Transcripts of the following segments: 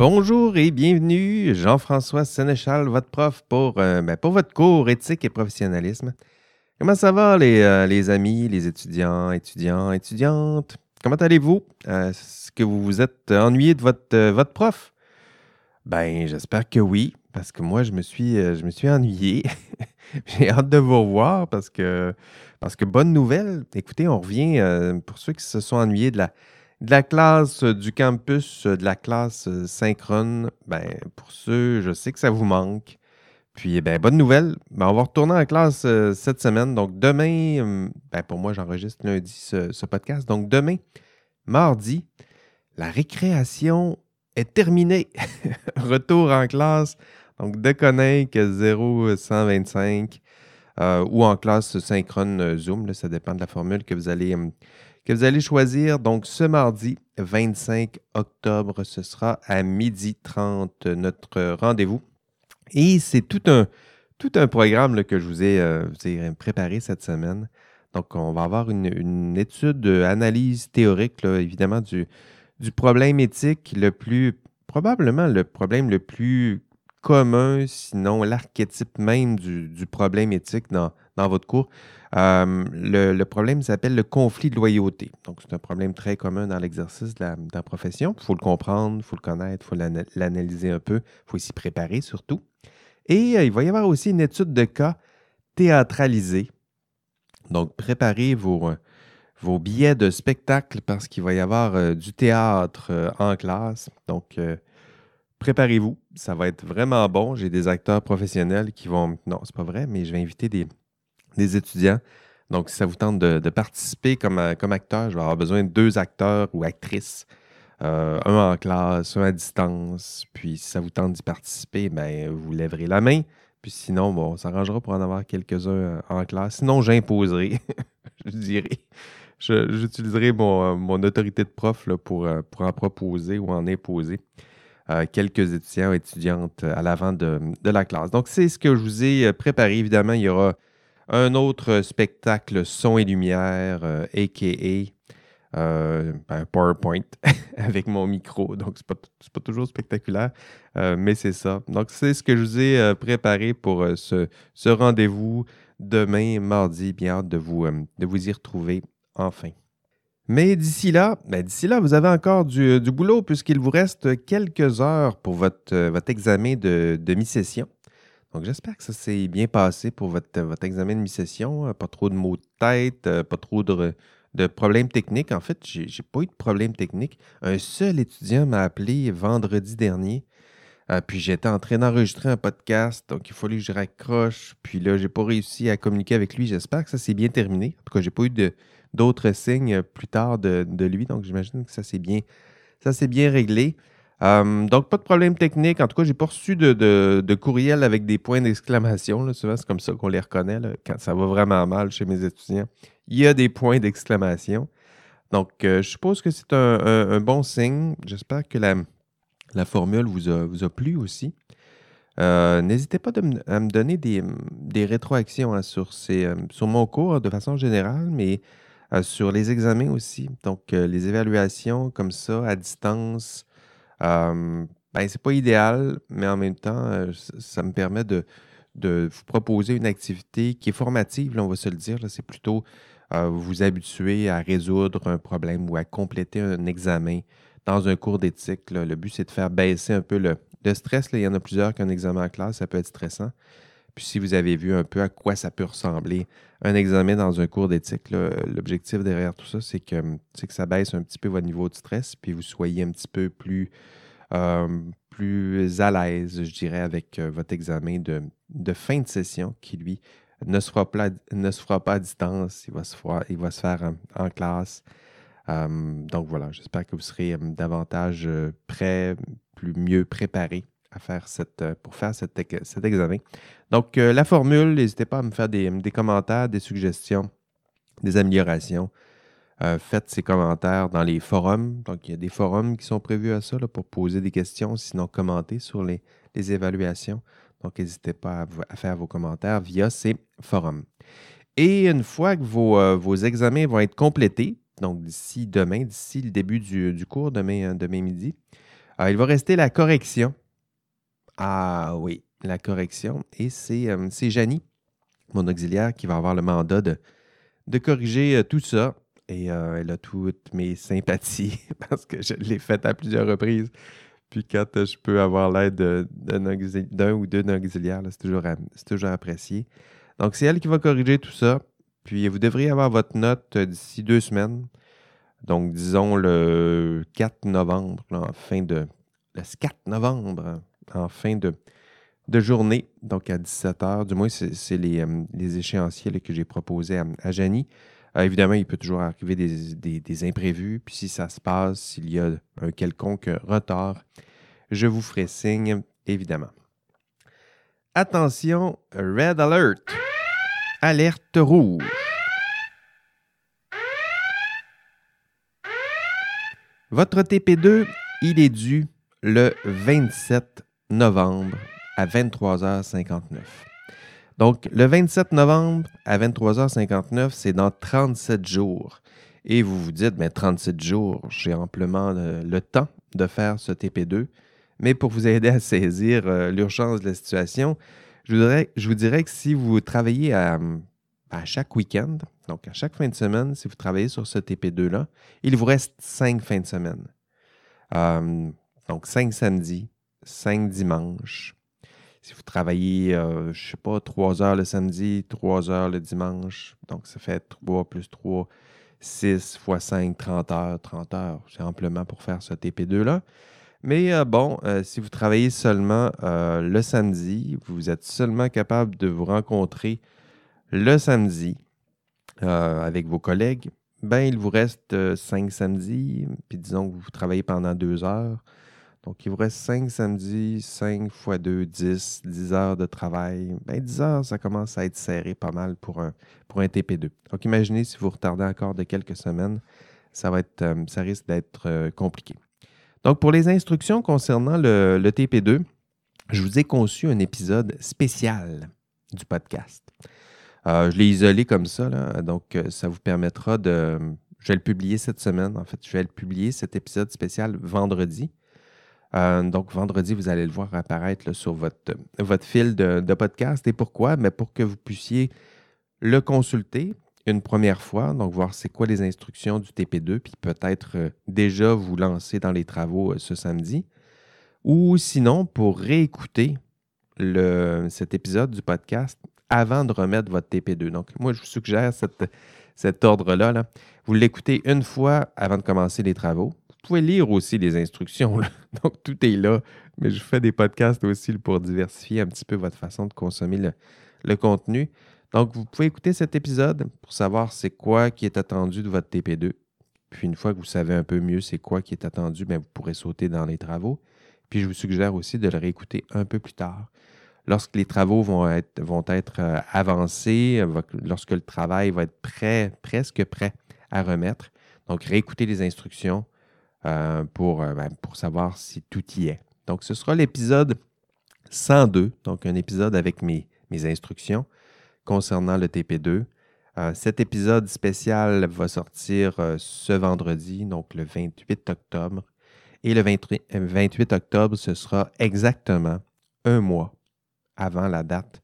Bonjour et bienvenue, Jean-François Sénéchal, votre prof pour, euh, ben, pour votre cours éthique et professionnalisme. Comment ça va les, euh, les amis, les étudiants, étudiants, étudiantes? Comment allez-vous? Euh, Est-ce que vous vous êtes ennuyé de votre, euh, votre prof? Ben, j'espère que oui, parce que moi, je me suis, euh, ennuyé. J'ai hâte de vous revoir parce que, parce que bonne nouvelle. Écoutez, on revient euh, pour ceux qui se sont ennuyés de la, de la classe euh, du campus, euh, de la classe euh, synchrone. Ben, pour ceux, je sais que ça vous manque. Puis, ben, bonne nouvelle. Ben, on va retourner en classe cette semaine. Donc, demain, euh, ben, pour moi, j'enregistre lundi ce, podcast. Donc, demain, mardi, la récréation est terminée. Retour en classe. Donc, de Connect 0125 euh, ou en classe synchrone Zoom. là, ça dépend de la formule que vous allez, euh, que vous allez choisir. Donc, ce mardi 25 octobre, ce sera à midi 30 notre rendez-vous. Et c'est tout un, tout un programme que je vous ai, euh, vous ai préparé cette semaine. Donc, on va avoir une, étude, euh, analyse théorique, évidemment, du, du problème éthique le plus, probablement le problème le plus commun, sinon l'archétype même du, du problème éthique dans, dans votre cours. Euh, le, problème s'appelle le conflit de loyauté. Donc, c'est un problème très commun dans l'exercice de la, profession. Il faut le comprendre, il faut le connaître, il faut l'ana- l'analyser un peu, il faut s'y préparer surtout. Et euh, il va y avoir aussi une étude de cas théâtralisée. Donc, préparez vos, euh, vos billets de spectacle parce qu'il va y avoir du théâtre en classe. Donc, préparez-vous. Ça va être vraiment bon. J'ai des acteurs professionnels qui vont. Non, c'est pas vrai, mais je vais inviter des, des étudiants. Donc, si ça vous tente de, de participer comme, euh, comme acteur, je vais avoir besoin de deux acteurs ou actrices. Euh, un en classe, un à distance. Puis, si ça vous tente d'y participer, ben, vous lèverez la main. Puis sinon, bon, on s'arrangera pour en avoir quelques-uns euh, en classe. Sinon, j'imposerai, je dirais. J'utiliserai mon, mon autorité de prof là, pour, pour en proposer ou en imposer euh, quelques étudiants et étudiantes euh, à l'avant de, la classe. Donc, c'est ce que je vous ai euh, préparé. Évidemment, il y aura un autre spectacle son et lumière, a.k.a. ben, PowerPoint avec mon micro. Donc, c'est pas, c'est pas toujours spectaculaire, mais c'est ça. Donc, c'est ce que je vous ai préparé pour ce, ce rendez-vous demain, mardi. Bien hâte de vous, de vous y retrouver enfin. Mais d'ici là, ben, d'ici là, vous avez encore du, du boulot puisqu'il vous reste quelques heures pour votre, euh, votre examen de, mi-session. Donc, j'espère que ça s'est bien passé pour votre, votre examen de mi-session. Euh, Pas trop de maux de tête, euh, pas trop de, de problèmes techniques. En fait, j'ai j'ai pas eu de problème technique. Un seul étudiant m'a appelé vendredi dernier. Euh, puis j'étais en train d'enregistrer un podcast, donc il fallait que je raccroche. Puis là, j'ai pas réussi à communiquer avec lui. J'espère que ça s'est bien terminé. En tout cas, j'ai pas eu de- d'autres signes euh, plus tard de, lui, donc j'imagine que ça s'est bien, réglé. Euh, donc, pas de problème technique. En tout cas, j'ai pas reçu de, courriel avec des points d'exclamation. Souvent, c'est comme ça qu'on les reconnaît quand ça va vraiment mal chez mes étudiants. Il y a des points d'exclamation. Donc, euh, je suppose que c'est un, bon signe. J'espère que la, formule vous a, plu aussi. Euh, N'hésitez pas à me donner des, rétroactions hein, sur, ces, sur mon cours de façon générale, mais euh, sur les examens aussi. Donc, euh, les évaluations comme ça, à distance, euh, ben, c'est pas idéal, mais en même temps, euh, ça, me permet de, vous proposer une activité qui est formative, on va se le dire. C'est plutôt vous habituer à résoudre un problème ou à compléter un examen dans un cours d'éthique. Le but, c'est de faire baisser un peu le, stress. Il y en a plusieurs qu'un examen en classe, ça peut être stressant. Puis si vous avez vu un peu à quoi ça peut ressembler, un examen dans un cours d'éthique, l'objectif derrière tout ça, c'est que, que ça baisse un petit peu votre niveau de stress, puis vous soyez un petit peu plus, euh, plus à l'aise, je dirais, avec euh, votre examen de, de fin de session qui, lui, ne se fera pas, ne se fera pas à distance, il va se faire, il va se faire en, en classe. Euh, donc voilà, j'espère que vous serez euh, davantage euh, prêt, plus mieux préparé à faire euh, pour faire cet, ex- cet examen. Donc, euh, la formule, n'hésitez pas à me faire des, commentaires, des suggestions, des améliorations. Euh, faites ces commentaires dans les forums. Donc, il y a des forums qui sont prévus à ça pour poser des questions, sinon commenter sur les, évaluations. Donc, n'hésitez pas à, faire vos commentaires via ces forums. Et une fois que vos, examens vont être complétés, donc d'ici demain, d'ici le début du, cours, demain midi, il va rester la correction. Ah oui, la correction. Et c'est euh, Janie, mon auxiliaire, qui va avoir le mandat de, corriger euh, tout ça. Et euh, elle a toutes mes sympathies parce que je l'ai faite à plusieurs reprises. Puis quand je peux avoir l'aide d'un ou deux auxiliaires, c'est toujours, toujours apprécié. Donc, c'est elle qui va corriger tout ça. Puis vous devriez avoir votre note d'ici deux semaines. Donc, disons le 4 novembre, fin de. Le 4 novembre, en fin de, journée, donc à 17 h. Du moins, c'est les, euh, les, échéanciers que j'ai proposés à, Janie. Euh, évidemment, il peut toujours arriver des, imprévus. Puis si ça se passe, s'il y a un quelconque retard, je vous ferai signe, évidemment. Attention, Red Alert. Alerte rouge. Votre TP2, il est dû le 27 novembre à 23h59. Donc, le 27 novembre à 23h59, c'est dans 37 jours. Et vous vous dites, mais 37 jours, j'ai amplement le, temps de faire ce TP2. Mais pour vous aider à saisir euh, l'urgence de la situation, je, vous dirais que si vous travaillez à, chaque week-end, donc à chaque fin de semaine, si vous travaillez sur ce TP2-là, il vous reste cinq fins de semaine. Euh, donc cinq samedis, cinq dimanches. Si vous travaillez, euh, je ne sais pas, trois heures le samedi, trois heures le dimanche, donc ça fait 3 plus 3, 6 fois 5, 30 heures, 30 heures. C'est amplement pour faire ce TP2-là. Mais euh, bon, si vous travaillez seulement le samedi, vous êtes seulement capable de vous rencontrer le samedi euh, avec vos collègues, ben, il vous reste euh, cinq samedis, puis disons que vous travaillez pendant deux heures. Donc, il vous reste cinq samedis, cinq fois deux, dix, dix heures de travail. Ben, dix heures, ça commence à être serré pas mal pour un, pour un TP2. Donc, imaginez si vous retardez encore de quelques semaines, ça, va euh, ça risque d'être compliqué. Donc, pour les instructions concernant le, le TP2, je vous ai conçu un épisode spécial du podcast. Euh, je l'ai isolé comme ça, donc euh, ça vous permettra de. Je vais le publier cette semaine. En fait, je vais le publier, cet épisode spécial, vendredi. Euh, donc, vendredi, vous allez le voir apparaître sur votre, votre fil de, podcast. Et pourquoi? Mais pour que vous puissiez le consulter une première fois, donc voir c'est quoi les instructions du TP2, puis peut-être déjà vous lancer dans les travaux ce samedi. Ou sinon, pour réécouter le, cet épisode du podcast avant de remettre votre TP2. Donc, moi, je vous suggère cet ordre-là. Là. Vous l'écoutez une fois avant de commencer les travaux. Vous pouvez lire aussi les instructions. Donc, tout est là. Mais je fais des podcasts aussi pour diversifier un petit peu votre façon de consommer le, contenu. Donc, vous pouvez écouter cet épisode pour savoir c'est quoi qui est attendu de votre TP2. Puis, une fois que vous savez un peu mieux c'est quoi qui est attendu, bien, vous pourrez sauter dans les travaux. Puis, je vous suggère aussi de le réécouter un peu plus tard lorsque les travaux vont être, vont être euh, avancés, lorsque le travail va être prêt, presque prêt à remettre. Donc, réécouter les instructions euh, pour, euh, ben, pour savoir si tout y est. Donc, ce sera l'épisode 102, donc un épisode avec mes, instructions concernant le TP2. cet épisode spécial va sortir ce vendredi, donc le 28 octobre. Et le 28 octobre, ce sera exactement un mois avant la date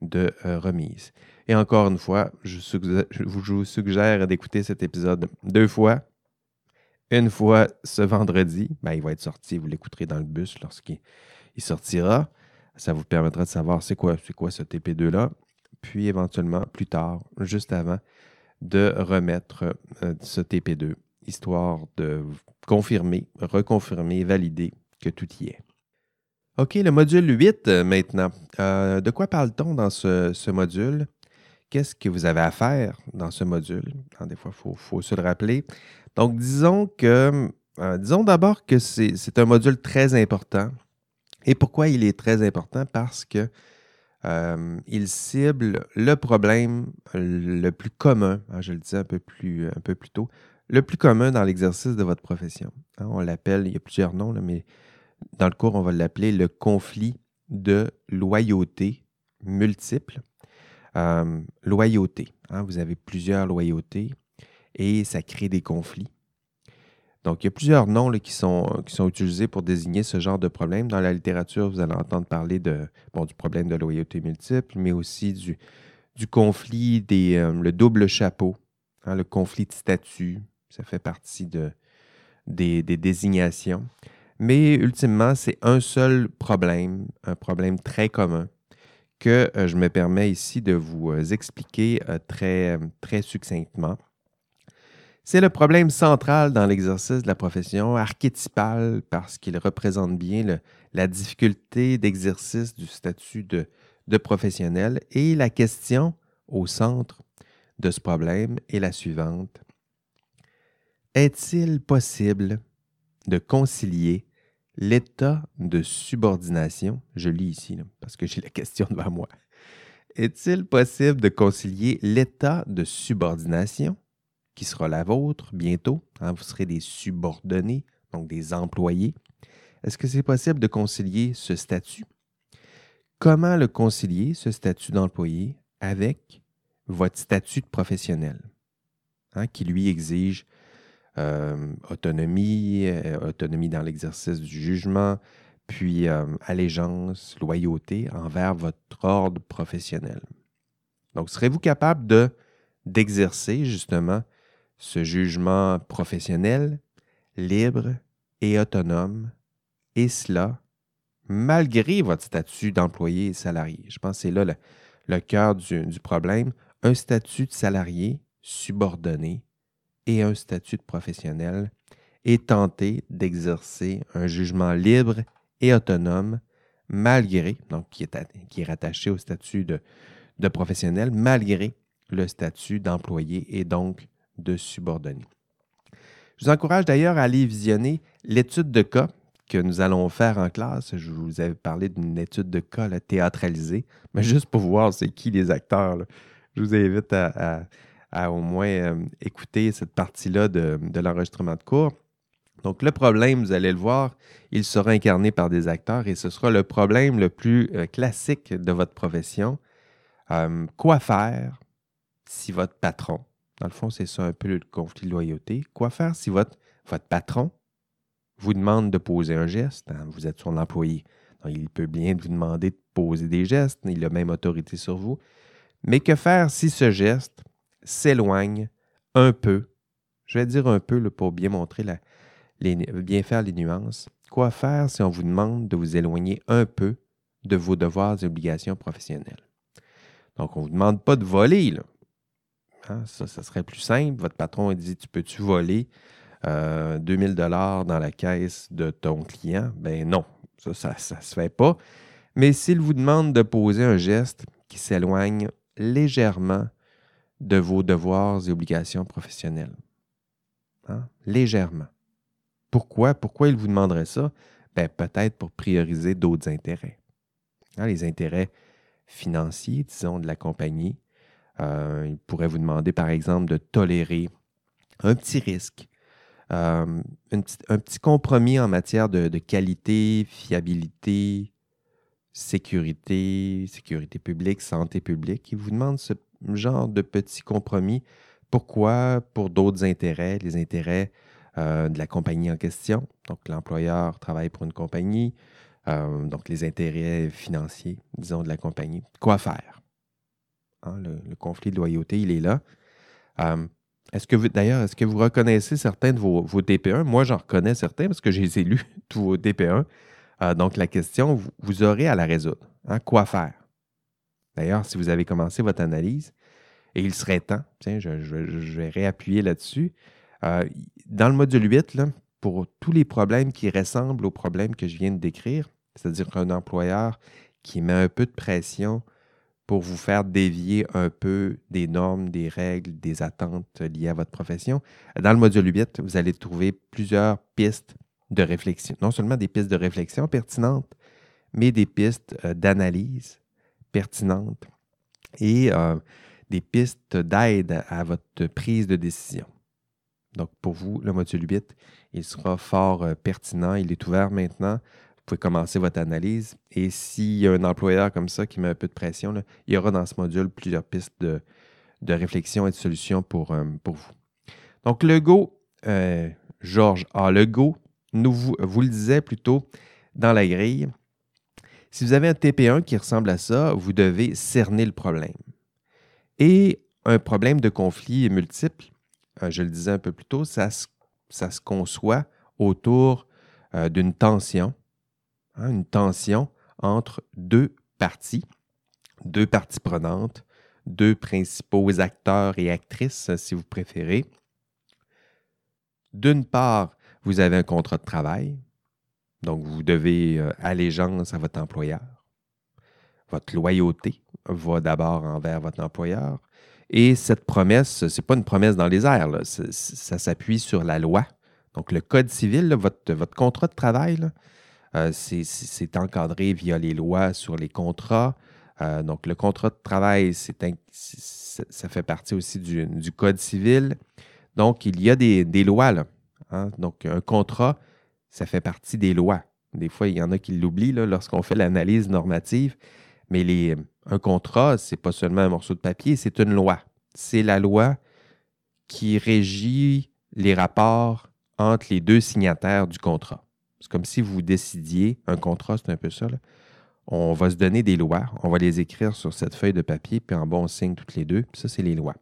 de euh, remise. Et encore une fois, je, vous suggère d'écouter cet épisode deux fois. Une fois ce vendredi, ben, il va être sorti, vous l'écouterez dans le bus lorsqu'il sortira. Ça vous permettra de savoir c'est quoi, quoi ce TP2-là. Puis éventuellement, plus tard, juste avant, de remettre euh, ce TP2, histoire de confirmer, reconfirmer, valider que tout y est. OK, le module 8 euh, maintenant. Euh, de quoi parle-t-on dans ce, module? Qu'est-ce que vous avez à faire dans ce module? des fois, il faut, se le rappeler. Donc, disons que, euh, disons d'abord que c'est un module très important. Et pourquoi il est très important? Parce que il cible le problème le plus commun, hein, je le disais un peu plus, un peu plus tôt, le plus commun dans l'exercice de votre profession. Hein, on l'appelle, il y a plusieurs noms, mais dans le cours, on va l'appeler le conflit de loyauté multiple. Euh, loyauté. Hein, vous avez plusieurs loyautés et ça crée des conflits. Donc, il y a plusieurs noms qui, sont, qui sont utilisés pour désigner ce genre de problème. Dans la littérature, vous allez entendre parler de, bon, du problème de loyauté multiple, mais aussi du, du conflit des euh, le double chapeau, hein, le conflit de statut. Ça fait partie de, des, des désignations. Mais ultimement, c'est un seul problème, un problème très commun que euh, je me permets ici de vous euh, expliquer très, très succinctement. C'est le problème central dans l'exercice de la profession, archétypal parce qu'il représente bien la difficulté d'exercice du statut de, de professionnel. Et la question au centre de ce problème est la suivante. Est-il possible de concilier l'état de subordination, je lis ici parce que j'ai la question devant moi, est-il possible de concilier l'état de subordination qui sera la vôtre bientôt. Hein, vous serez des subordonnés, donc des employés. Est-ce que c'est possible de concilier ce statut? Comment le concilier, ce statut d'employé, avec votre statut de professionnel, hein, qui lui exige euh, autonomie, euh, autonomie dans l'exercice du jugement, puis euh, allégeance, loyauté envers votre ordre professionnel? Donc, serez-vous capable de d'exercer justement ce jugement professionnel, libre et autonome, et cela malgré votre statut d'employé et salarié. Je pense que c'est là le, cœur du, problème. Un statut de salarié subordonné et un statut de professionnel et tenter d'exercer un jugement libre et autonome malgré, donc qui est, rattaché au statut de professionnel, malgré le statut d'employé et donc de subordonnés. Je vous encourage d'ailleurs à aller visionner l'étude de cas que nous allons faire en classe. Je vous avais parlé d'une étude de cas théâtralisée, mais juste pour voir c'est qui les acteurs. Je vous invite à, au moins euh, écouter cette partie-là de, l'enregistrement de cours. Donc, le problème, vous allez le voir, il sera incarné par des acteurs et ce sera le problème le plus euh, classique de votre profession. Euh, quoi faire si votre patron, dans le fond, c'est ça un peu le conflit de loyauté. Quoi faire si votre, patron vous demande de poser un geste? Hein, vous êtes son employé. il peut bien vous demander de poser des gestes. Il a même autorité sur vous. Mais que faire si ce geste s'éloigne un peu? Je vais dire un peu pour bien montrer bien faire les nuances. Quoi faire si on vous demande de vous éloigner un peu de vos devoirs et obligations professionnelles? Donc, on ne vous demande pas de voler, là. Hein, ça, serait plus simple. Votre patron dit Tu peux-tu voler euh, 2000 dollars dans la caisse de ton client? Ben non, ça, ça ne se fait pas. Mais s'il vous demande de poser un geste qui s'éloigne légèrement de vos devoirs et obligations professionnelles, hein, légèrement. Pourquoi? Pourquoi il vous demanderait ça? Ben, peut-être pour prioriser d'autres intérêts. Hein, les intérêts financiers, disons, de la compagnie, euh, il pourrait vous demander, par exemple, de tolérer un petit risque, euh, un, petit, compromis en matière de, qualité, fiabilité, sécurité, sécurité publique, santé publique. Il vous demande ce genre de petit compromis. Pourquoi? Pour d'autres intérêts, les intérêts euh, de la compagnie en question. Donc, l'employeur travaille pour une compagnie, donc les intérêts financiers, disons, de la compagnie. Quoi faire? Hein, le, conflit de loyauté, il est là. Euh, est-ce que vous, d'ailleurs, est-ce que vous reconnaissez certains de vos, vos TP1? Moi, j'en reconnais certains parce que j'ai lu tous vos TP1. Euh, donc, la question, vous, aurez à la résoudre. Hein, quoi faire? D'ailleurs, si vous avez commencé votre analyse, et il serait temps, tiens, je, vais réappuyer là-dessus. Euh, dans le module 8, là, pour tous les problèmes qui ressemblent aux problèmes que je viens de décrire, c'est-à-dire qu'un employeur qui met un peu de pression pour vous faire dévier un peu des normes, des règles, des attentes liées à votre profession. Dans le module 8, vous allez trouver plusieurs pistes de réflexion. Non seulement des pistes de réflexion pertinentes, mais des pistes euh, d'analyse pertinentes et euh, des pistes d'aide à votre prise de décision. Donc, pour vous, le module 8, il sera fort euh, pertinent. Il est ouvert maintenant pouvez commencer votre analyse. Et s'il y a un employeur comme ça qui met un peu de pression, il y aura dans ce module plusieurs pistes de, réflexion et de solutions pour, euh, pour vous. Donc, le Go, euh, Georges A. Legault nous vous, vous le disait plutôt dans la grille. Si vous avez un TP1 qui ressemble à ça, vous devez cerner le problème. Et un problème de conflit multiple, euh, je le disais un peu plus tôt, ça se, ça se conçoit autour d'une tension, hein, une tension entre deux parties, deux parties prenantes, deux principaux acteurs et actrices, si vous préférez. D'une part, vous avez un contrat de travail, donc vous devez euh, allégeance à votre employeur. Votre loyauté va d'abord envers votre employeur. Et cette promesse, ce n'est pas une promesse dans les airs, ça s'appuie sur la loi. Donc le Code civil, votre, contrat de travail, euh, c'est encadré via les lois sur les contrats. Euh, donc le contrat de travail, ça fait partie aussi du, Code civil. Donc il y a des, lois. Là, hein. Donc un contrat, ça fait partie des lois. Des fois, il y en a qui l'oublient lorsqu'on fait l'analyse normative. Mais un contrat, ce n'est pas seulement un morceau de papier, c'est une loi. C'est la loi qui régit les rapports entre les deux signataires du contrat. C'est comme si vous décidiez, un contrat, c'est un peu ça, on va se donner des lois, on va les écrire sur cette feuille de papier, puis en bas, on signe toutes les deux, puis ça, c'est les lois.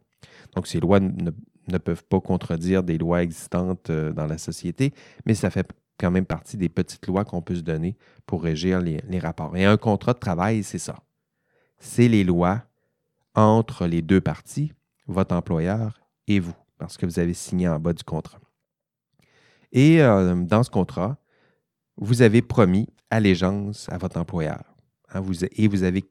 Donc, ces lois ne, ne, peuvent pas contredire des lois existantes euh, dans la société, mais ça fait quand même partie des petites lois qu'on peut se donner pour régir les, rapports. Et un contrat de travail, c'est ça. C'est les lois entre les deux parties, votre employeur et vous, parce que vous avez signé en bas du contrat. Et euh, dans ce contrat, vous avez promis allégeance à votre employeur. Hein, et vous avez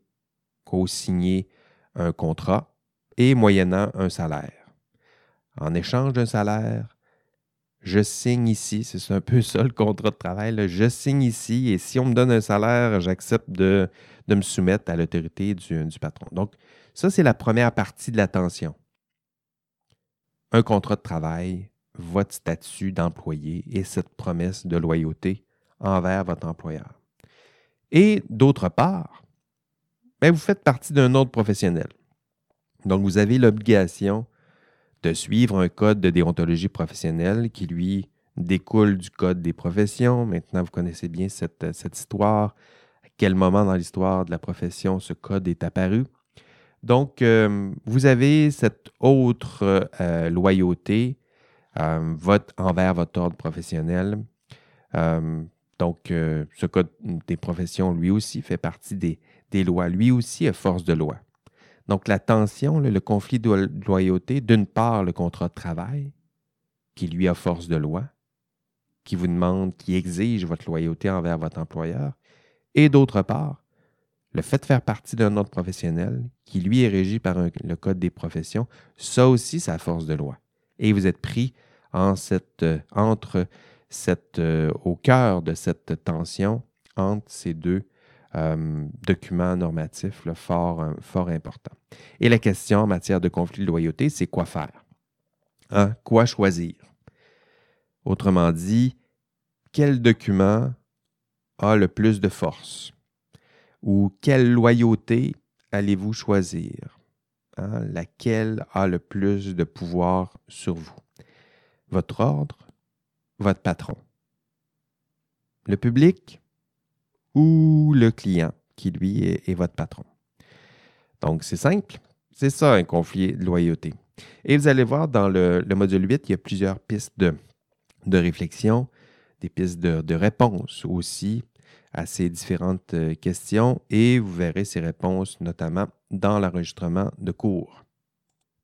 co-signé un contrat et moyennant un salaire. En échange d'un salaire, je signe ici, c'est un peu ça le contrat de travail, je signe ici et si on me donne un salaire, j'accepte de, me soumettre à l'autorité du, patron. Donc, ça, c'est la première partie de l'attention. Un contrat de travail, votre statut d'employé et cette promesse de loyauté envers votre employeur. Et d'autre part, ben, vous faites partie d'un autre professionnel. Donc, vous avez l'obligation de suivre un code de déontologie professionnelle qui, lui, découle du code des professions. Maintenant, vous connaissez bien cette, histoire. À quel moment dans l'histoire de la profession ce code est apparu? Donc, euh, vous avez cette autre euh, loyauté euh, envers votre ordre professionnel. Donc, ce code des professions, lui aussi, fait partie des, lois. Lui aussi est force de loi. Donc, la tension, le conflit de loyauté, d'une part, le contrat de travail, qui lui a force de loi, qui vous demande, qui exige votre loyauté envers votre employeur, et d'autre part, le fait de faire partie d'un ordre professionnel, qui lui est régi par le Code des professions, ça aussi, c'est force de loi. Et vous êtes pris en cette, euh, entre euh, au cœur de cette tension entre ces deux euh, document normatif fort, euh, fort important. Et la question en matière de conflit de loyauté, c'est quoi faire? Hein? Quoi choisir? Autrement dit, quel document a le plus de force? Ou quelle loyauté allez-vous choisir? Hein? Laquelle a le plus de pouvoir sur vous? Votre ordre? Votre patron? Le public? ou le client qui, lui, est, votre patron? Donc, c'est simple. C'est ça, un conflit de loyauté. Et vous allez voir, dans le, module 8, il y a plusieurs pistes de, réflexion, des pistes de, de réponse aussi à ces différentes euh, questions et vous verrez ces réponses notamment dans l'enregistrement de cours.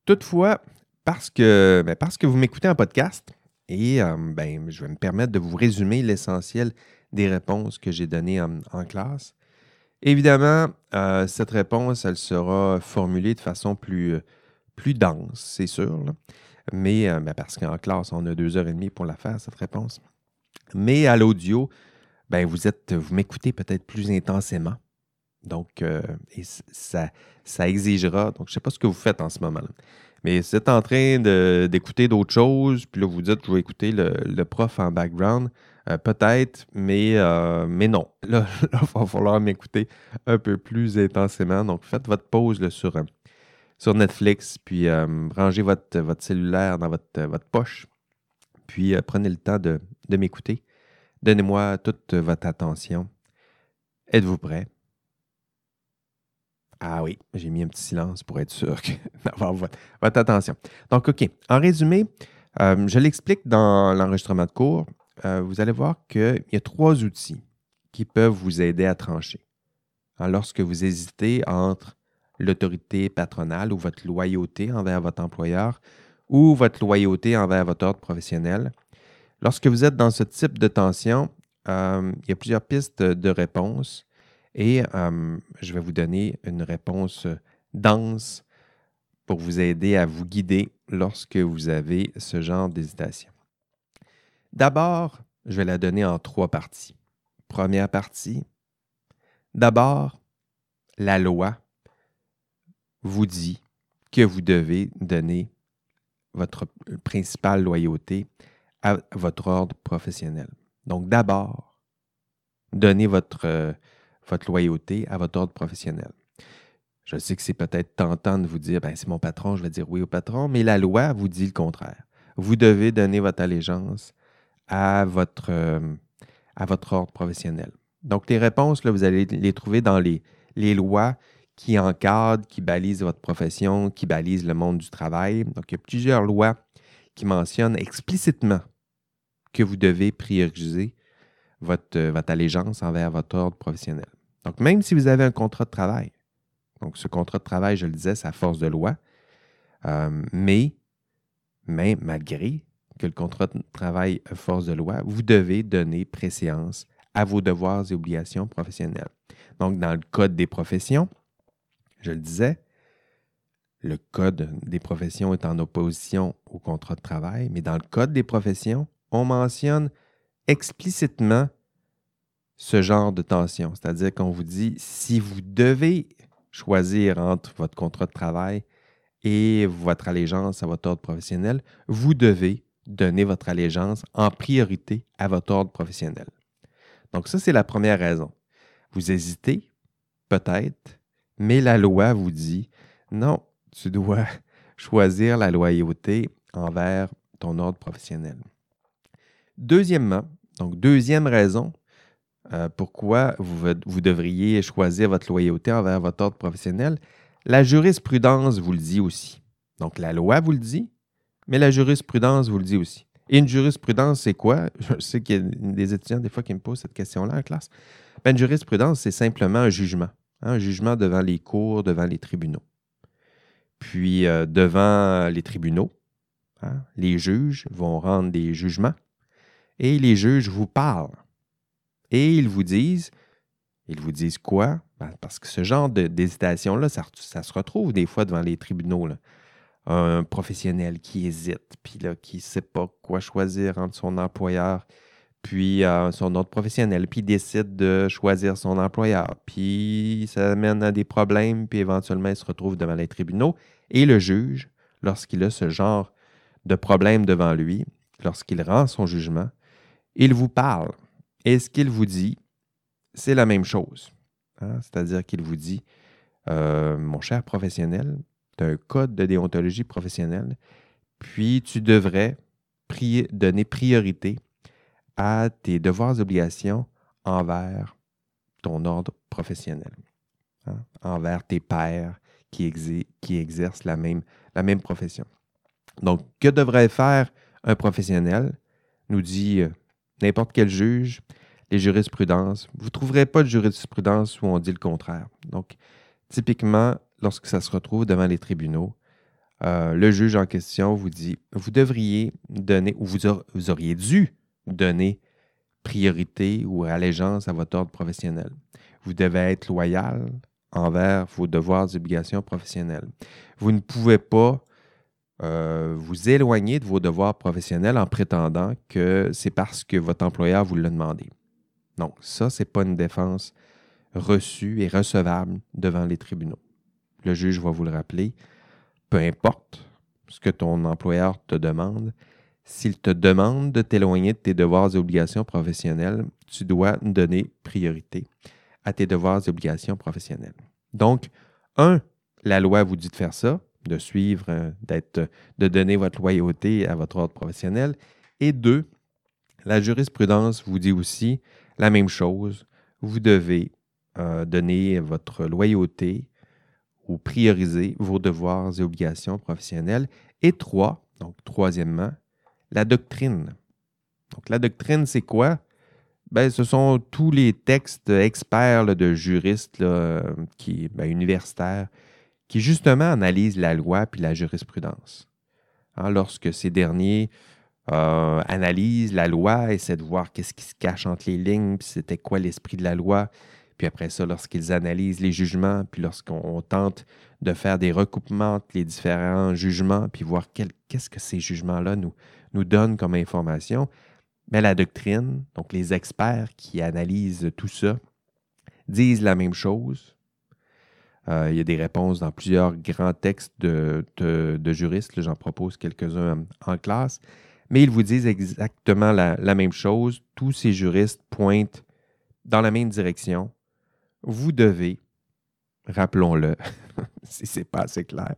Toutefois, parce que, ben, parce que vous m'écoutez en podcast, et ben, je vais me permettre de vous résumer l'essentiel des réponses que j'ai données en, classe. Évidemment, euh, cette réponse, elle sera formulée de façon plus, plus dense, c'est sûr. Mais euh, ben, parce qu'en classe, on a deux heures et demie pour la faire, cette réponse. Mais à l'audio, ben, vous vous m'écoutez peut-être plus intensément. Donc, euh, et ça, ça exigera. Donc, je ne sais pas ce que vous faites en ce moment. Mais si vous êtes en train d'écouter d'autres choses, puis là, vous dites, je vais écouter le, prof en background, euh, peut-être, mais, euh, mais non. Là, il va falloir m'écouter un peu plus intensément. Donc, faites votre pause sur, euh, sur Netflix, puis rangez votre, votre cellulaire dans votre, votre poche. puis prenez le temps de, de m'écouter. Donnez-moi toute votre attention. Êtes-vous prêt? Ah oui, j'ai mis un petit silence pour être sûr d'avoir votre, attention. Donc, OK. En résumé, euh, je l'explique dans l'enregistrement de cours. Euh, vous allez voir qu'il y a trois outils qui peuvent vous aider à trancher. Lorsque vous hésitez entre l'autorité patronale ou votre loyauté envers votre employeur ou votre loyauté envers votre ordre professionnel, lorsque vous êtes dans ce type de tension, euh, il y a plusieurs pistes de réponse et euh, je vais vous donner une réponse dense pour vous aider à vous guider lorsque vous avez ce genre d'hésitation. D'abord, je vais la donner en trois parties. Première partie, d'abord, la loi vous dit que vous devez donner votre principale loyauté à votre ordre professionnel. Donc d'abord, donnez votre, euh, votre loyauté à votre ordre professionnel. Je sais que c'est peut-être tentant de vous dire, ben, c'est mon patron, je vais dire oui au patron, mais la loi vous dit le contraire. Vous devez donner votre allégeance à votre, euh, à votre ordre professionnel. Donc, les réponses, là, vous allez les trouver dans les, les lois qui encadrent, qui balisent votre profession, qui balisent le monde du travail. Donc, il y a plusieurs lois qui mentionnent explicitement que vous devez prioriser votre, euh, votre allégeance envers votre ordre professionnel. Donc, même si vous avez un contrat de travail, donc ce contrat de travail, je le disais, c'est à force de loi, euh, mais, mais malgré que le contrat de travail a force de loi, vous devez donner préséance à vos devoirs et obligations professionnelles. Donc, dans le Code des professions, je le disais, le Code des professions est en opposition au contrat de travail, mais dans le Code des professions, on mentionne explicitement ce genre de tension. C'est-à-dire qu'on vous dit, si vous devez choisir entre votre contrat de travail et votre allégeance à votre ordre professionnel, vous devez donner votre allégeance en priorité à votre ordre professionnel. Donc ça, c'est la première raison. Vous hésitez, peut-être, mais la loi vous dit, non, tu dois choisir la loyauté envers ton ordre professionnel. Deuxièmement, donc deuxième raison euh, pourquoi vous, devriez choisir votre loyauté envers votre ordre professionnel, la jurisprudence vous le dit aussi. Donc la loi vous le dit, mais la jurisprudence vous le dit aussi. Et une jurisprudence, c'est quoi? Je sais qu'il y a des étudiants des fois qui me posent cette question-là en classe. Ben, une jurisprudence, c'est simplement un jugement. Hein, un jugement devant les cours, devant les tribunaux. Puis euh, devant les tribunaux, hein, les juges vont rendre des jugements et les juges vous parlent. Et ils vous disent, ils vous disent quoi? Ben, parce que ce genre d'hésitation-là, ça, se retrouve des fois devant les tribunaux. Un professionnel qui hésite, puis là, qui ne sait pas quoi choisir entre son employeur puis euh, son ordre professionnel, puis décide de choisir son employeur. Puis ça amène à des problèmes, puis éventuellement, il se retrouve devant les tribunaux. Et le juge, lorsqu'il a ce genre de problème devant lui, lorsqu'il rend son jugement, il vous parle. Et ce qu'il vous dit, c'est la même chose. Hein? C'est-à-dire qu'il vous dit, euh, mon cher professionnel, tu as un code de déontologie professionnelle, puis tu devrais donner priorité à tes devoirs et obligations envers ton ordre professionnel, hein, envers tes pairs qui, exercent la même, la même profession. Donc, que devrait faire un professionnel, nous dit euh, n'importe quel juge, les jurisprudences. Vous ne trouverez pas de jurisprudence où on dit le contraire. Donc, typiquement, lorsque ça se retrouve devant les tribunaux, euh, le juge en question vous dit, vous devriez donner, ou vous auriez dû donner priorité ou allégeance à votre ordre professionnel. Vous devez être loyal envers vos devoirs et obligations professionnelles. Vous ne pouvez pas euh, vous éloigner de vos devoirs professionnels en prétendant que c'est parce que votre employeur vous l'a demandé. Donc, ça, ce n'est pas une défense reçue et recevable devant les tribunaux. Le juge va vous le rappeler. Peu importe ce que ton employeur te demande, s'il te demande de t'éloigner de tes devoirs et obligations professionnelles, tu dois donner priorité à tes devoirs et obligations professionnelles. Donc, un, la loi vous dit de faire ça, de suivre, euh, d'être, de donner votre loyauté à votre ordre professionnel. Et deux, la jurisprudence vous dit aussi la même chose. Vous devez euh, donner votre loyauté ou prioriser vos devoirs et obligations professionnelles. Et trois, donc troisièmement, la doctrine. Donc la doctrine, c'est quoi? Ben, ce sont tous les textes experts de juristes qui, ben, universitaires qui justement analysent la loi puis la jurisprudence. Hein, lorsque ces derniers euh, analysent la loi, essaient de voir qu'est-ce qui se cache entre les lignes, puis c'était quoi l'esprit de la loi, puis après ça, lorsqu'ils analysent les jugements, puis lorsqu'on tente de faire des recoupements entre les différents jugements, puis voir qu'est-ce que ces jugements-là nous, nous donnent comme information, mais la doctrine, donc les experts qui analysent tout ça, disent la même chose. Euh, il y a des réponses dans plusieurs grands textes de, juristes. J'en propose quelques-uns en classe. Mais ils vous disent exactement la, même chose. Tous ces juristes pointent dans la même direction. Vous devez, rappelons-le, si ce n'est pas assez clair,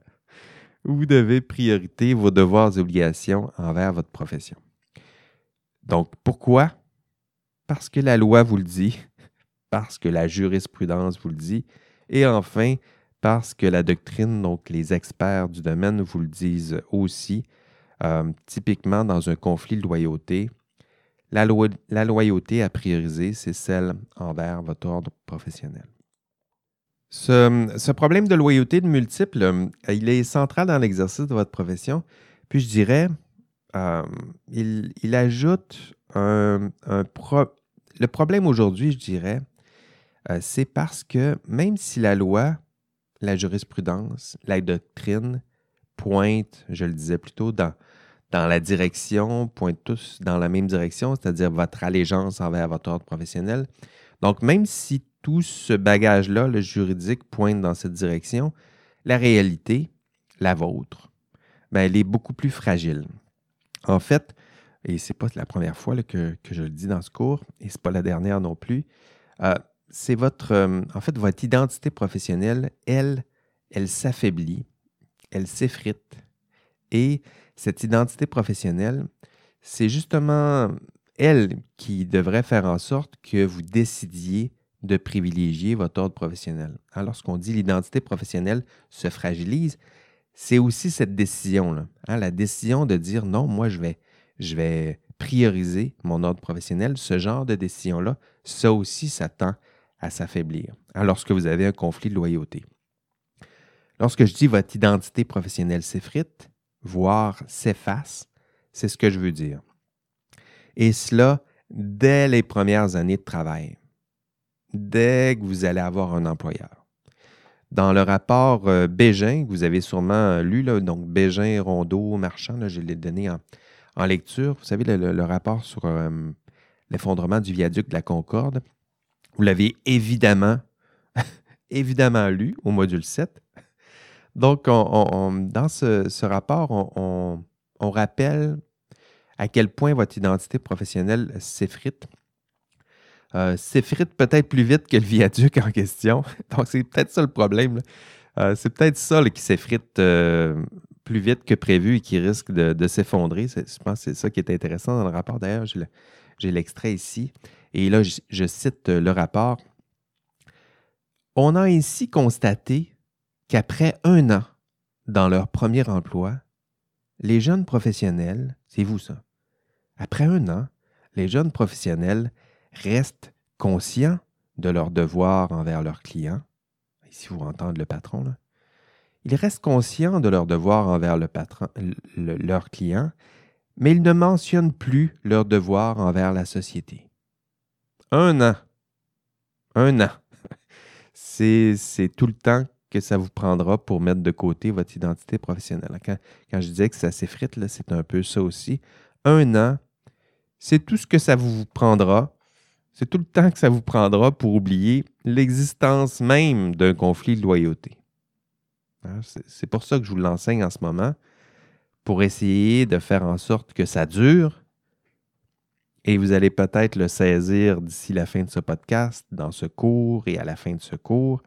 vous devez prioriter vos devoirs et obligations envers votre profession. Donc, pourquoi? Parce que la loi vous le dit, parce que la jurisprudence vous le dit, et enfin, parce que la doctrine, donc les experts du domaine vous le disent aussi, euh, typiquement dans un conflit de loyauté, la, loyauté à prioriser, c'est celle envers votre ordre professionnel. Ce, problème de loyauté de multiples, il est central dans l'exercice de votre profession. Puis je dirais, euh, il, ajoute un, le problème aujourd'hui, je dirais, euh, c'est parce que même si la loi, la jurisprudence, la doctrine pointent, je le disais plutôt, dans, dans la direction, pointent tous dans la même direction, c'est-à-dire votre allégeance envers votre ordre professionnel. Donc, même si tout ce bagage-là, le juridique, pointe dans cette direction, la réalité, la vôtre, ben, elle est beaucoup plus fragile. En fait, et ce n'est pas la première fois que, je le dis dans ce cours, et ce n'est pas la dernière non plus, euh, c'est votre, euh, en fait, votre identité professionnelle, elle, elle s'affaiblit, elle s'effrite. Et cette identité professionnelle, c'est justement elle qui devrait faire en sorte que vous décidiez de privilégier votre ordre professionnel. Hein, lorsqu'on dit l'identité professionnelle se fragilise, c'est aussi cette décision-là. Hein, la décision de dire non, moi, je vais, je vais prioriser mon ordre professionnel. Ce genre de décision-là, ça aussi, ça à s'affaiblir hein, lorsque vous avez un conflit de loyauté. Lorsque je dis votre identité professionnelle s'effrite, voire s'efface, c'est ce que je veux dire. Et cela dès les premières années de travail, dès que vous allez avoir un employeur. Dans le rapport euh, Bégin, que vous avez sûrement euh, lu, donc Bégin, Rondeau, Marchand, je l'ai donné en, lecture. Vous savez, le, rapport sur euh, l'effondrement du viaduc de la Concorde. Vous l'avez évidemment, évidemment lu au module 7. Donc, dans ce, rapport, on, rappelle à quel point votre identité professionnelle s'effrite euh, s'effrite peut-être plus vite que le viaduc en question. Donc, c'est peut-être ça le problème. Euh, c'est peut-être ça qui s'effrite euh, plus vite que prévu et qui risque de, s'effondrer. Je pense que c'est ça qui est intéressant dans le rapport. D'ailleurs, j'ai l'extrait ici. Et là, je, cite le rapport. On a ainsi constaté qu'après un an dans leur premier emploi, les jeunes professionnels, c'est vous ça, après un an, les jeunes professionnels restent conscients de leurs devoirs envers leurs clients. Ici, vous entendez le patron. Ils restent conscients de leurs devoirs envers le patron, leurs clients, mais ils ne mentionnent plus leurs devoirs envers la société. Un an. Un an. C'est tout le temps que ça vous prendra pour mettre de côté votre identité professionnelle. Quand, quand je disais que ça s'effrite, c'est un peu ça aussi. Un an, c'est tout ce que ça vous prendra c'est tout le temps que ça vous prendra pour oublier l'existence même d'un conflit de loyauté. Hein, c'est pour ça que je vous l'enseigne en ce moment, pour essayer de faire en sorte que ça dure. Et vous allez peut-être le saisir d'ici la fin de ce podcast, dans ce cours et à la fin de ce cours.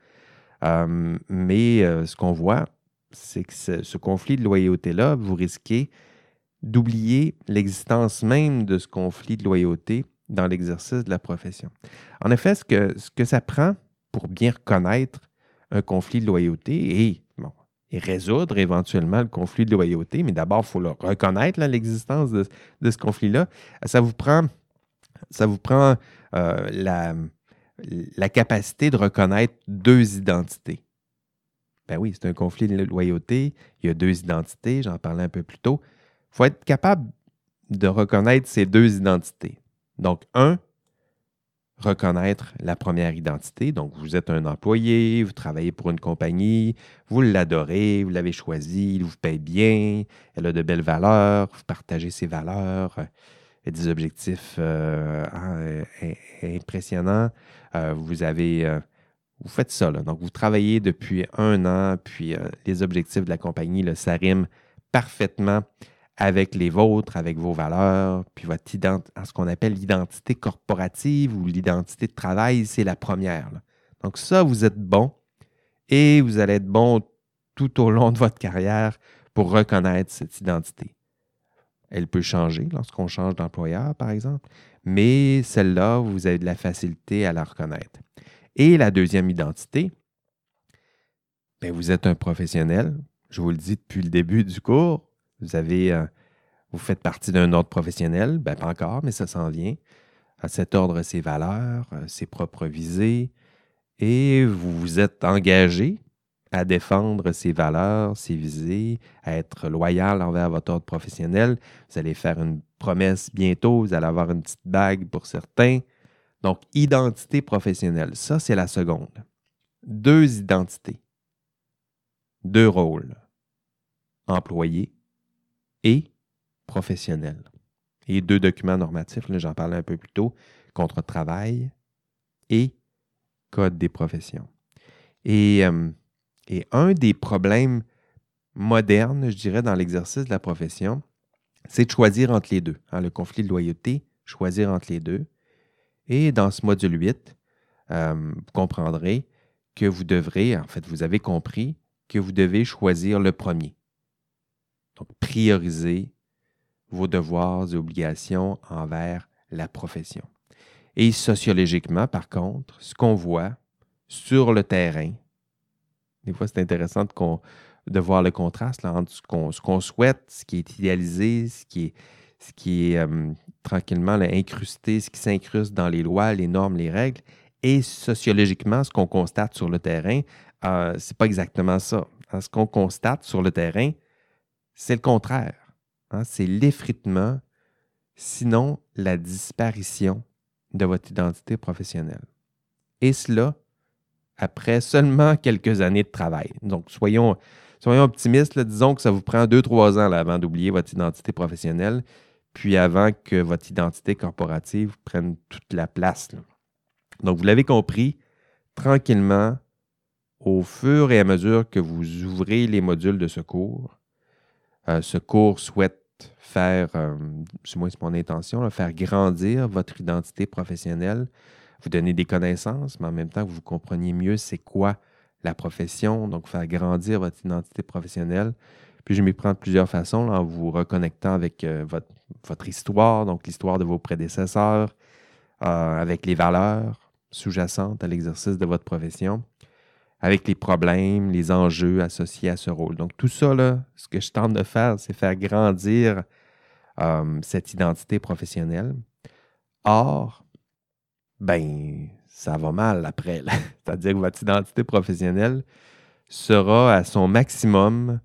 Euh, mais euh, ce qu'on voit, c'est que ce, conflit de loyauté-là, vous risquez d'oublier l'existence même de ce conflit de loyauté dans l'exercice de la profession. En effet, ce que, ce que ça prend pour bien reconnaître un conflit de loyauté et, et résoudre éventuellement le conflit de loyauté, mais d'abord, il faut reconnaître, l'existence de, de, ce conflit-là. Ça vous prend, ça vous prend euh, la, la capacité de reconnaître deux identités. Ben oui, c'est un conflit de loyauté, il y a deux identités, j'en parlais un peu plus tôt. Il faut être capable de reconnaître ces deux identités. Donc, un, reconnaître la première identité. Donc, vous êtes un employé, vous travaillez pour une compagnie, vous l'adorez, vous l'avez choisi, il vous paye bien, elle a de belles valeurs, vous partagez ses valeurs, euh, des objectifs euh, impressionnants. Euh, vous avez. vous faites ça. Donc, vous travaillez depuis un an, puis les objectifs de la compagnie, là, rime parfaitement avec les vôtres, avec vos valeurs, puis votre ce qu'on appelle l'identité corporative ou l'identité de travail, c'est la première. Donc ça, vous êtes bon et vous allez être bon tout au long de votre carrière pour reconnaître cette identité. Elle peut changer lorsqu'on change d'employeur, par exemple, mais celle-là, vous avez de la facilité à la reconnaître. Et la deuxième identité, bien, vous êtes un professionnel. Je vous le dis depuis le début du cours, vous avez, euh, vous faites partie d'un ordre professionnel, ben pas encore, mais ça s'en vient. À cet ordre, ses valeurs, euh, ses propres visées, et vous vous êtes engagé à défendre ses valeurs, ses visées, à être loyal envers votre ordre professionnel. Vous allez faire une promesse bientôt, vous allez avoir une petite bague pour certains. Donc, identité professionnelle, ça, c'est la seconde. Deux identités, deux rôles. Employé et professionnel. Et deux documents normatifs, j'en parlais un peu plus tôt, contre travail et code des professions. Et, euh, et un des problèmes modernes, je dirais, dans l'exercice de la profession, c'est de choisir entre les deux. Hein, le conflit de loyauté, choisir entre les deux. Et dans ce module 8, euh, vous comprendrez que vous devrez, en fait, vous avez compris que vous devez choisir le premier. Donc, prioriser vos devoirs et obligations envers la profession. Et sociologiquement, par contre, ce qu'on voit sur le terrain, des fois c'est intéressant de, voir le contraste entre ce qu'on souhaite, ce qui est idéalisé, ce qui est, est euh, tranquillement incrusté, ce qui s'incruste dans les lois, les normes, les règles, et sociologiquement, ce qu'on constate sur le terrain, euh, ce n'est pas exactement ça. Ce qu'on constate sur le terrain, c'est le contraire. Hein. c'est l'effritement, sinon la disparition de votre identité professionnelle. Et cela après seulement quelques années de travail. Donc, soyons, soyons optimistes. disons que ça vous prend deux, trois ans avant d'oublier votre identité professionnelle, puis avant que votre identité corporative prenne toute la place. Donc, vous l'avez compris, tranquillement, au fur et à mesure que vous ouvrez les modules de secours, euh, ce cours souhaite faire, euh, du c'est mon intention, faire grandir votre identité professionnelle, vous donner des connaissances, mais en même temps que vous compreniez mieux c'est quoi la profession, donc faire grandir votre identité professionnelle. Puis je m'y prends de plusieurs façons, en vous reconnectant avec euh, votre, histoire, donc l'histoire de vos prédécesseurs, avec les valeurs sous-jacentes à l'exercice de votre profession avec les problèmes, les enjeux associés à ce rôle. Donc, tout ça, là, ce que je tente de faire, c'est faire grandir euh, cette identité professionnelle. Or, ben, ça va mal après. C'est-à-dire que votre identité professionnelle sera à son maximum,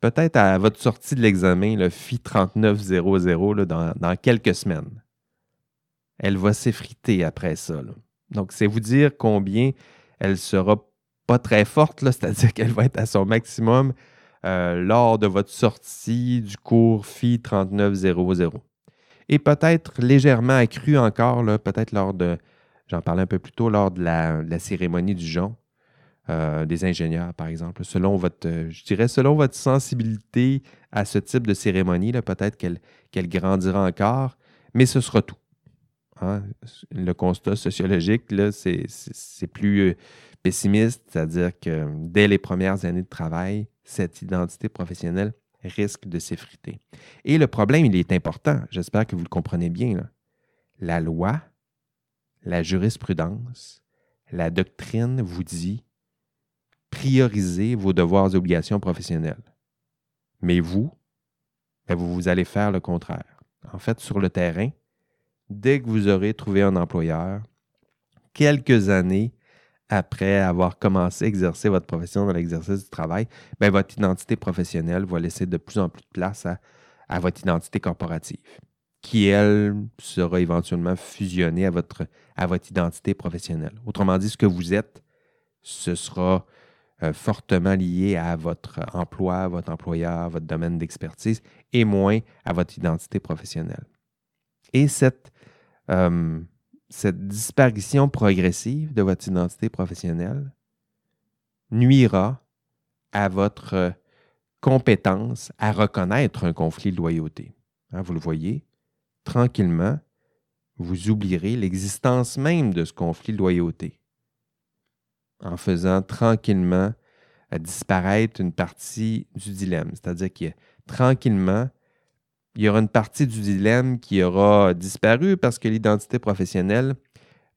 peut-être à votre sortie de l'examen, le FI 3900, dans, dans quelques semaines. Elle va s'effriter après ça. Donc, c'est vous dire combien elle sera très forte, c'est-à-dire qu'elle va être à son maximum euh, lors de votre sortie du cours FI 3900. Et peut-être légèrement accru encore, peut-être lors de, j'en parlais un peu plus tôt, lors de la, cérémonie du Jean euh, des ingénieurs, par exemple. Selon votre, je dirais, selon votre sensibilité à ce type de cérémonie, peut-être qu'elle grandira encore, mais ce sera tout. Hein. Le constat sociologique, c'est plus, euh, pessimiste, c'est-à-dire que dès les premières années de travail, cette identité professionnelle, risque de s'effriter. Et le problème, il est important. J'espère que vous le comprenez bien. La loi, la jurisprudence, la doctrine vous dit priorisez vos devoirs et obligations professionnelles. Mais vous, ben, vous, vous allez faire le contraire. En fait, sur le terrain, dès que vous aurez trouvé un employeur, quelques années après avoir commencé à exercer votre profession dans l'exercice du travail, ben, votre identité professionnelle va laisser de plus en plus de place à, votre identité corporative, qui, elle, sera éventuellement fusionnée à votre, à votre identité professionnelle. Autrement dit, ce que vous êtes, ce sera euh, fortement lié à votre emploi, votre employeur, votre domaine d'expertise et moins à votre identité professionnelle. Et cette, euh, cette disparition progressive de votre identité professionnelle nuira à votre compétence à reconnaître un conflit de loyauté. Hein, vous le voyez, tranquillement, vous oublierez l'existence même de ce conflit de loyauté en faisant tranquillement disparaître une partie du dilemme. C'est-à-dire que tranquillement, il y aura une partie du dilemme qui aura disparu parce que l'identité professionnelle,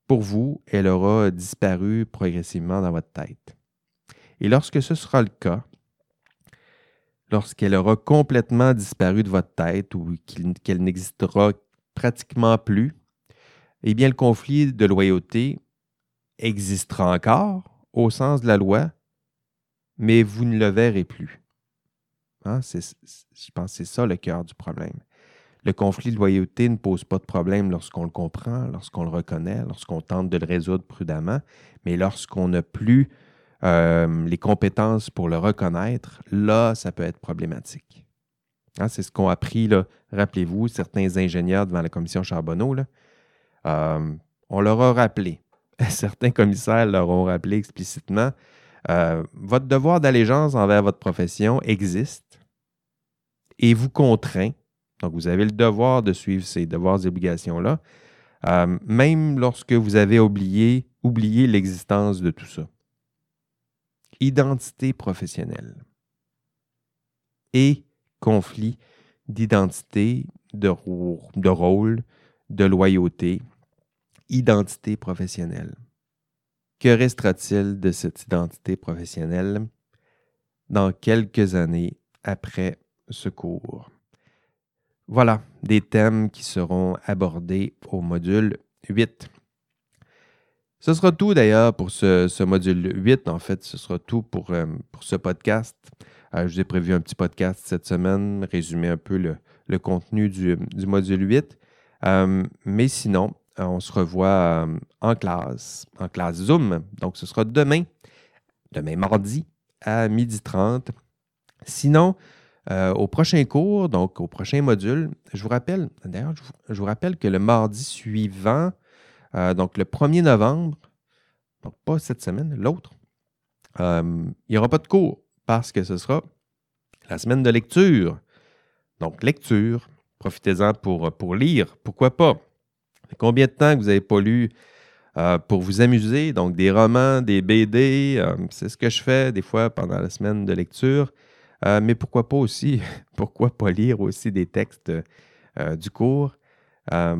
pour vous, elle aura disparu progressivement dans votre tête. Et lorsque ce sera le cas, lorsqu'elle aura complètement disparu de votre tête ou qu'elle n'existera pratiquement plus, eh bien, le conflit de loyauté existera encore au sens de la loi, mais vous ne le verrez plus. Hein, je pense que c'est ça le cœur du problème. Le conflit de loyauté ne pose pas de problème lorsqu'on le comprend, lorsqu'on le reconnaît, lorsqu'on tente de le résoudre prudemment, mais lorsqu'on n'a plus euh, les compétences pour le reconnaître, là, ça peut être problématique. Hein, c'est ce qu'ont appris, rappelez-vous, certains ingénieurs devant la commission Charbonneau. Euh, on leur a rappelé, certains commissaires leur ont rappelé explicitement, euh, votre devoir d'allégeance envers votre profession existe et vous contraint. Donc, vous avez le devoir de suivre ces devoirs et obligations-là, euh, même lorsque vous avez oublié, l'existence de tout ça. Identité professionnelle et conflit d'identité, de, de rôle, de loyauté, identité professionnelle. Que restera-t-il de cette identité professionnelle dans quelques années après ce cours? Voilà des thèmes qui seront abordés au module 8. Ce sera tout d'ailleurs pour ce, module 8. En fait, ce sera tout pour, euh, ce podcast. Euh, je vous ai prévu un petit podcast cette semaine, résumer un peu le, contenu du, module 8. Euh, mais sinon, on se revoit en classe, en classe Zoom. Donc, ce sera demain, demain mardi à 12h30. Sinon, euh, au prochain cours, donc au prochain module, je vous rappelle, d'ailleurs, je, vous rappelle que le mardi suivant, donc le 1er novembre, donc pas cette semaine, l'autre, il n'y aura pas de cours parce que ce sera la semaine de lecture. Donc, lecture, profitez-en pour, pour lire, pourquoi pas? Combien de temps que vous n'avez pas lu euh, pour vous amuser? Donc, des romans, des BD, euh, c'est ce que je fais des fois pendant la semaine de lecture. Euh, mais pourquoi pas aussi, pourquoi pas lire aussi des textes du cours?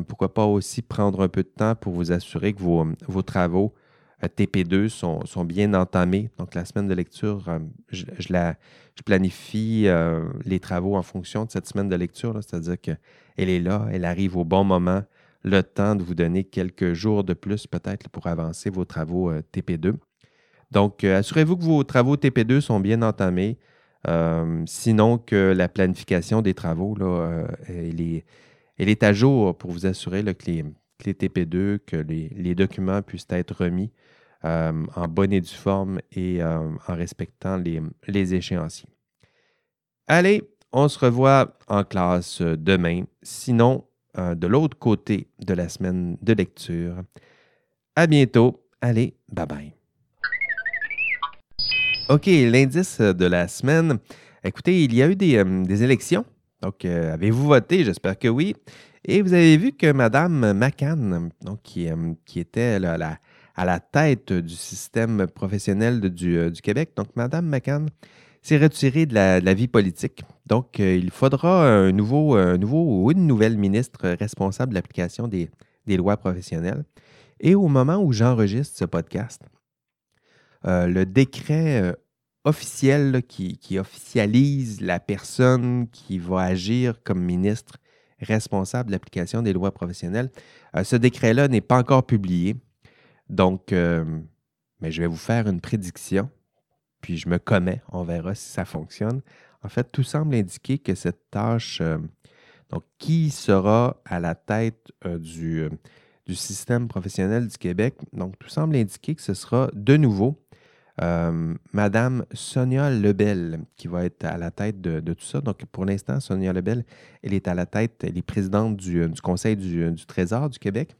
pourquoi pas aussi prendre un peu de temps pour vous assurer que vos, travaux TP2 sont, bien entamés. Donc, la semaine de lecture, je, je, planifie les travaux en fonction de cette semaine de lecture, c'est-à-dire qu'elle est là, elle arrive au bon moment le temps de vous donner quelques jours de plus peut-être pour avancer vos travaux euh, TP2. Donc, euh, assurez-vous que vos travaux TP2 sont bien entamés. Euh, sinon, que la planification des travaux, là, elle, est, à jour pour vous assurer que, les, TP2, que les, documents puissent être remis en bonne et due forme et en respectant les, les échéanciers. Allez, on se revoit en classe demain. Sinon, euh, de l'autre côté de la semaine de lecture. À bientôt. Allez, bye bye. OK, l'indice de la semaine. Écoutez, il y a eu des, euh, élections. Donc, euh, avez-vous voté? J'espère que oui. Et vous avez vu que Mme McCann, donc, qui, était à, la, tête du système professionnel du, Québec, donc Mme McCann, s'est retirée de la, vie politique. Donc, euh, il faudra un nouveau, ou une nouvelle ministre responsable de l'application des, lois professionnelles. Et au moment où j'enregistre ce podcast, euh, le décret euh, officiel qui, officialise la personne qui va agir comme ministre responsable de l'application des lois professionnelles, euh, ce décret-là n'est pas encore publié. Donc, mais je vais vous faire une prédiction, puis je me commets, on verra si ça fonctionne. En fait, tout semble indiquer que cette tâche, donc qui sera à la tête du, du système professionnel du Québec. Donc, tout semble indiquer que ce sera de nouveau euh, Madame Sonia Lebel qui va être à la tête de, tout ça. Donc, pour l'instant, Sonia Lebel, elle est à la tête, elle est présidente du, Conseil du, Trésor du Québec.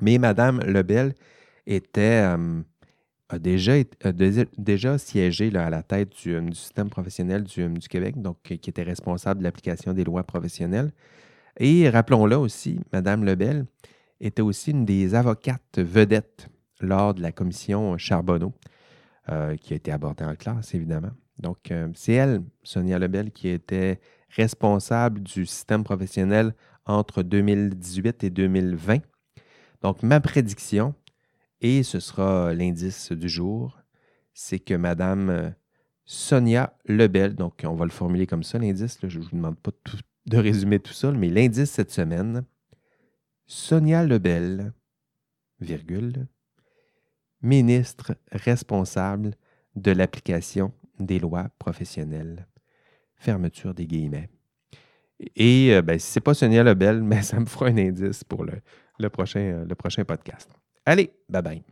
Mais Madame Lebel était, euh, a déjà, déjà siégé à la tête du, système professionnel du, Québec, donc qui était responsable de l'application des lois professionnelles. Et rappelons-le aussi, Madame Lebel, était aussi une des avocates vedettes lors de la commission Charbonneau, euh, qui a été abordée en classe, évidemment. Donc, euh, c'est elle, Sonia Lebel, qui était responsable du système professionnel entre 2018 et 2020. Donc, ma prédiction, et ce sera l'indice du jour, c'est que Madame euh, Sonia Lebel, donc on va le formuler comme ça, l'indice, je ne vous demande pas de résumer tout ça, mais l'indice cette semaine, Sonia Lebel, virgule, ministre responsable de l'application des lois professionnelles. Fermeture des guillemets. Et euh, ben, si ce n'est pas Sonia Lebel, mais ça me fera un indice pour le, prochain, le prochain podcast. Allez, bye bye.